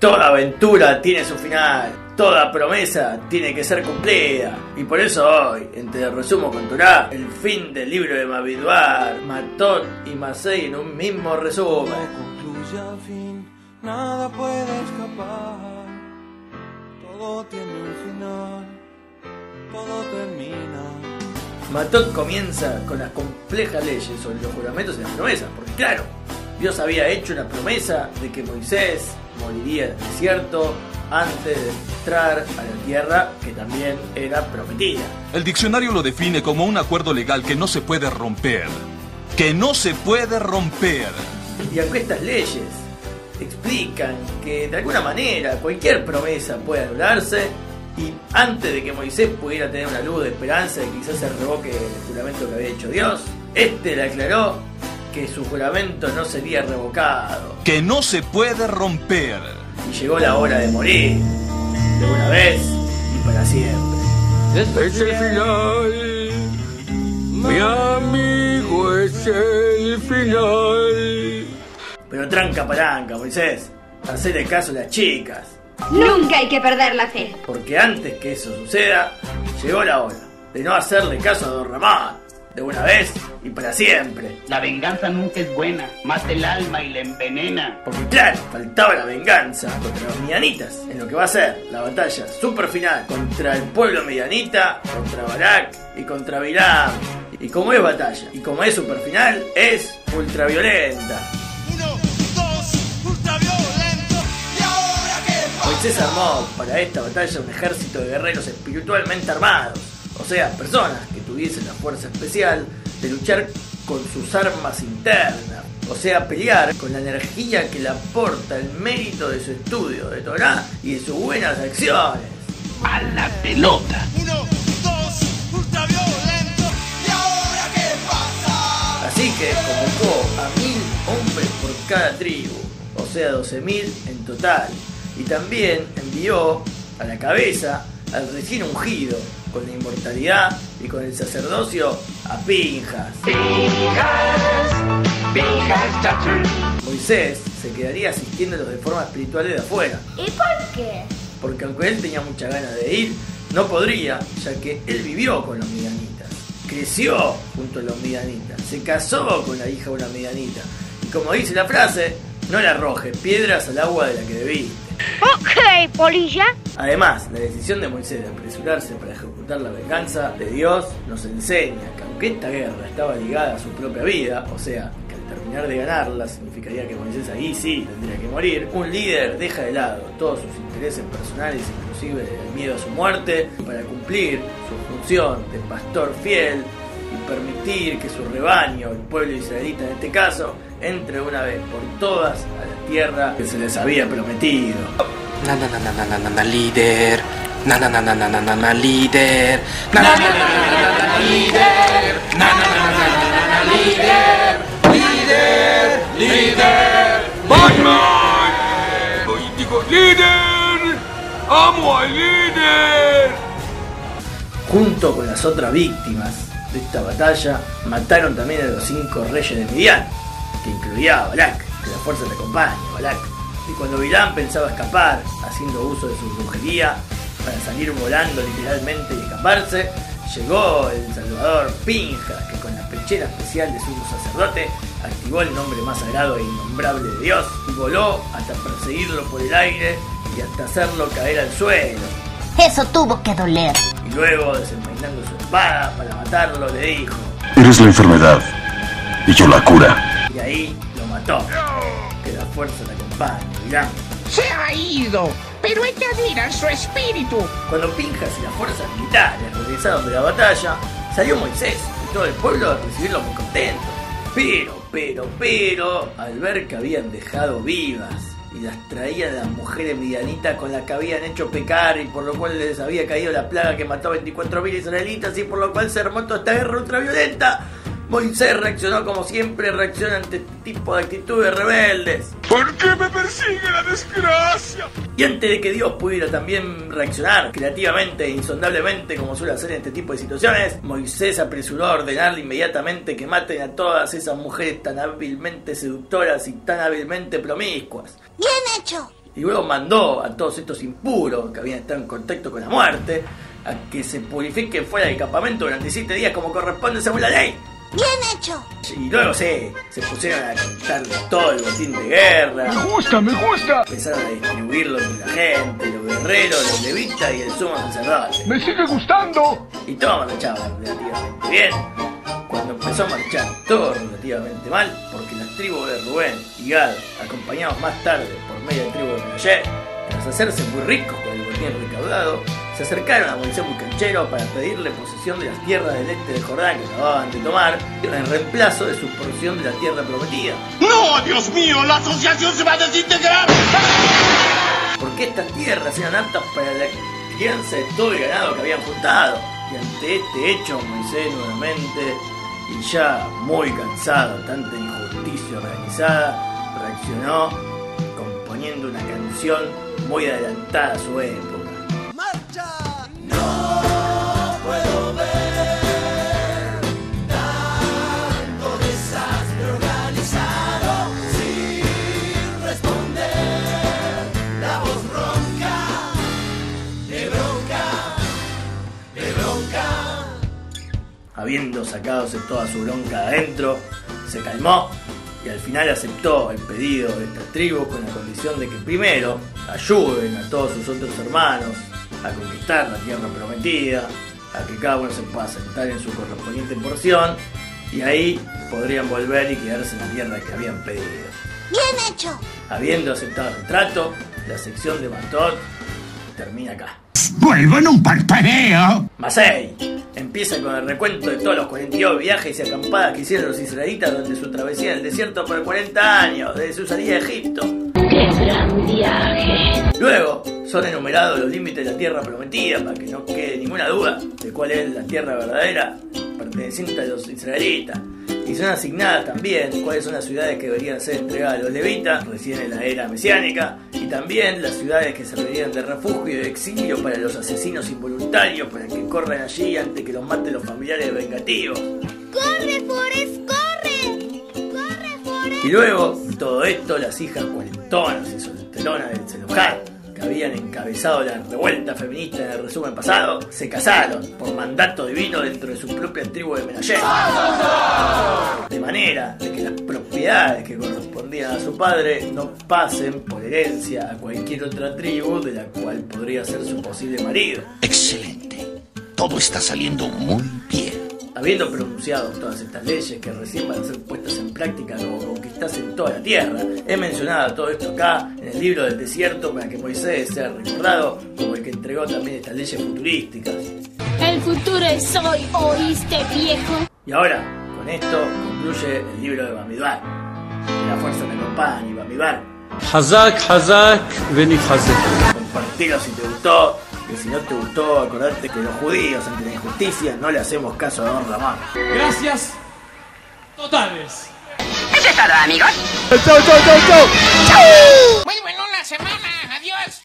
Toda aventura tiene su final, toda promesa tiene que ser cumplida. Y por eso hoy, entre resumo con Torah, el fin del libro de Maviduar, Matot y Masei en un mismo resumen. fin, nada puede escapar. Todo tiene un final, todo termina. Matot comienza con las complejas leyes sobre los juramentos y las promesas, porque claro, Dios había hecho una promesa de que Moisés moriría en el desierto antes de entrar a la tierra que también era prometida. El diccionario lo define como un acuerdo legal que no se puede romper. Que no se puede romper. Y aunque estas leyes explican que de alguna manera cualquier promesa puede anularse, y antes de que Moisés pudiera tener una luz de esperanza de que quizás se revoque el juramento que había hecho Dios, este le aclaró que su juramento no sería revocado. Que no se puede romper. Y llegó la hora de morir, de una vez y para siempre. Es el final, mi amigo, es el final. Pero tranca palanca, Moisés, hacerle caso a las chicas. Nunca hay que perder la fe. Porque antes que eso suceda, llegó la hora de no hacerle caso a Don Ramón. De una vez y para siempre. La venganza nunca es buena, mata el alma y la envenena. Porque claro, faltaba la venganza contra los medianitas. En lo que va a ser la batalla super final contra el pueblo medianita, contra Barak y contra Bilam. Y como es batalla y como es super final, es ultraviolenta. Uno, dos, ultraviolento. ¿Y ahora qué pasa? Moisés armó para esta batalla un ejército de guerreros espiritualmente armados, o sea, personas que tuviesen la fuerza especial de luchar con sus armas internas, o sea, pelear con la energía que le aporta el mérito de su estudio de Torah y de sus buenas acciones. A la pelota. Uno, dos, ultraviolento. ¿Y ahora qué pasa? Así que convocó a mil hombres por cada tribu, o sea, 12.000 en total, y también envió a la cabeza al recién ungido, con la inmortalidad y con el sacerdocio, a Pinjas. Moisés se quedaría asistiéndolos de forma espiritual de afuera, ¿Y por qué? porque aunque él tenía muchas ganas de ir, no podría, ya que él vivió con los midianitas, creció junto a los midianitas, se casó con la hija de una midianita, y como dice la frase, no le arroje piedras al agua de la que debiste. Ok, polilla. Además, la decisión de Moisés de apresurarse para ejecutar la venganza de Dios nos enseña que aunque esta guerra estaba ligada a su propia vida, o sea, que al terminar de ganarla significaría que Moisés ahí sí tendría que morir, un líder deja de lado todos sus intereses personales, inclusive el miedo a su muerte, para cumplir su función de pastor fiel y permitir que su rebaño, el pueblo israelita en este caso, entre una vez por todas a la tierra que se les había prometido. Na na na na na na na na líder. Na na na na na na na na líder. Na na na na na na na líder. Na na na na na na na líder. Líder, líder. Batman. Digo, líder. Amo al líder. Junto con las otras víctimas de esta batalla, mataron también a los cinco reyes de Midian, que incluía a Balak, que la fuerza te acompaña, Balak. Y cuando Bilam pensaba escapar, haciendo uso de su brujería, para salir volando literalmente y escaparse, llegó el Salvador Pinja, que con la pechera especial de su sacerdote activó el nombre más sagrado e innombrable de Dios y voló hasta perseguirlo por el aire y hasta hacerlo caer al suelo. Eso tuvo que doler. Y luego, desenvainando su espada para matarlo, le dijo, Eres la enfermedad y yo la cura. y ahí lo mató. Que la fuerza te acompañe, Bilam. Se ha ido, pero hay que admirar su espíritu. Cuando Pinjas y las fuerzas militares regresaron de la batalla, salió Moisés y todo el pueblo a recibirlo muy contento. Pero, pero, pero, al ver que habían dejado vivas y las traían las mujeres medianitas con las que habían hecho pecar y por lo cual les había caído la plaga que mató a 24.000 israelitas y por lo cual se armó toda esta guerra ultraviolenta, Moisés reaccionó como siempre reacciona ante este tipo de actitudes rebeldes. ¿Por qué me persigue la desgracia? Y antes de que Dios pudiera también reaccionar creativamente e insondablemente como suele hacer en este tipo de situaciones, Moisés apresuró a ordenarle inmediatamente que maten a todas esas mujeres tan hábilmente seductoras y tan hábilmente promiscuas. Bien hecho. y luego mandó a todos estos impuros que habían estado en contacto con la muerte a que se purifiquen fuera del campamento durante siete días como corresponde según la ley. Bien hecho. Y luego se, se pusieron a contar todo el botín de guerra. Me gusta, me gusta. Empezaron a distribuirlo entre la gente, los guerreros, los levitas y el sumo sacerdote. Me sigue gustando. Y todo marchaba relativamente bien. Cuando empezó a marchar todo relativamente mal, porque las tribus de Rubén y Gad, acompañados más tarde por media tribu de Menashe, tras hacerse muy ricos con el botín recaudado, se acercaron a Moisés muy canchero para pedirle posesión de las tierras del este del Jordán que acababan de tomar en reemplazo de su porción de la tierra prometida. ¡No, Dios mío! ¡La asociación se va a desintegrar! Porque estas tierras eran aptas para la crianza de todo el ganado que habían juntado. Y ante este hecho, Moisés nuevamente, y ya muy cansado de tanta injusticia organizada, reaccionó componiendo una canción muy adelantada a su época. Habiendo sacadose toda su bronca de adentro, se calmó y al final aceptó el pedido de esta tribu con la condición de que primero ayuden a todos sus otros hermanos a conquistar la tierra prometida, a que cada uno se pueda sentar en su correspondiente porción y ahí podrían volver y quedarse en la tierra que habían pedido. Bien hecho. Habiendo aceptado el trato, la sección de Matot termina acá. Vuelvo en un parpadeo. Masei empieza con el recuento de todos los 42 viajes y acampadas que hicieron los israelitas durante su travesía en el desierto por 40 años, desde su salida de Egipto. ¡Qué gran viaje! Luego son enumerados los límites de la tierra prometida para que no quede ninguna duda de cuál es la tierra verdadera perteneciente a los israelitas. Y son asignadas también cuáles son las ciudades que deberían ser entregadas a los levitas recién en la era mesiánica y también las ciudades que servirían de refugio y de exilio para los asesinos involuntarios para que corran allí antes que los maten los familiares vengativos. ¡Corre, Forrest, corre! ¡Corre, Forrest! Y luego, todo esto, las hijas cuarentonas y solteronas del Zeluján, habían encabezado la revuelta feminista en el resumen pasado, se casaron por mandato divino dentro de su propia tribu de Menashe. De manera de que las propiedades que correspondían a su padre no pasen por herencia a cualquier otra tribu de la cual podría ser su posible marido. Excelente. Todo está saliendo muy bien habiendo pronunciado todas estas leyes que recién van a ser puestas en práctica o conquistadas en toda la tierra. He mencionado todo esto acá en el libro del desierto para que Moisés sea recordado como el que entregó también estas leyes futurísticas. El futuro es hoy, oíste viejo. Y ahora, con esto concluye el libro de Bamidbar. Que la fuerza me acompañe, Bamidbar. Hazak, Hazak, venid Hazak. Compartilo si te gustó que si no te gustó, acordate que los judíos ante la injusticia no le hacemos caso a Don Ramón. Gracias. Totales. Eso es todo, amigos. Chau, chau, chau, chau. Muy bueno la semana.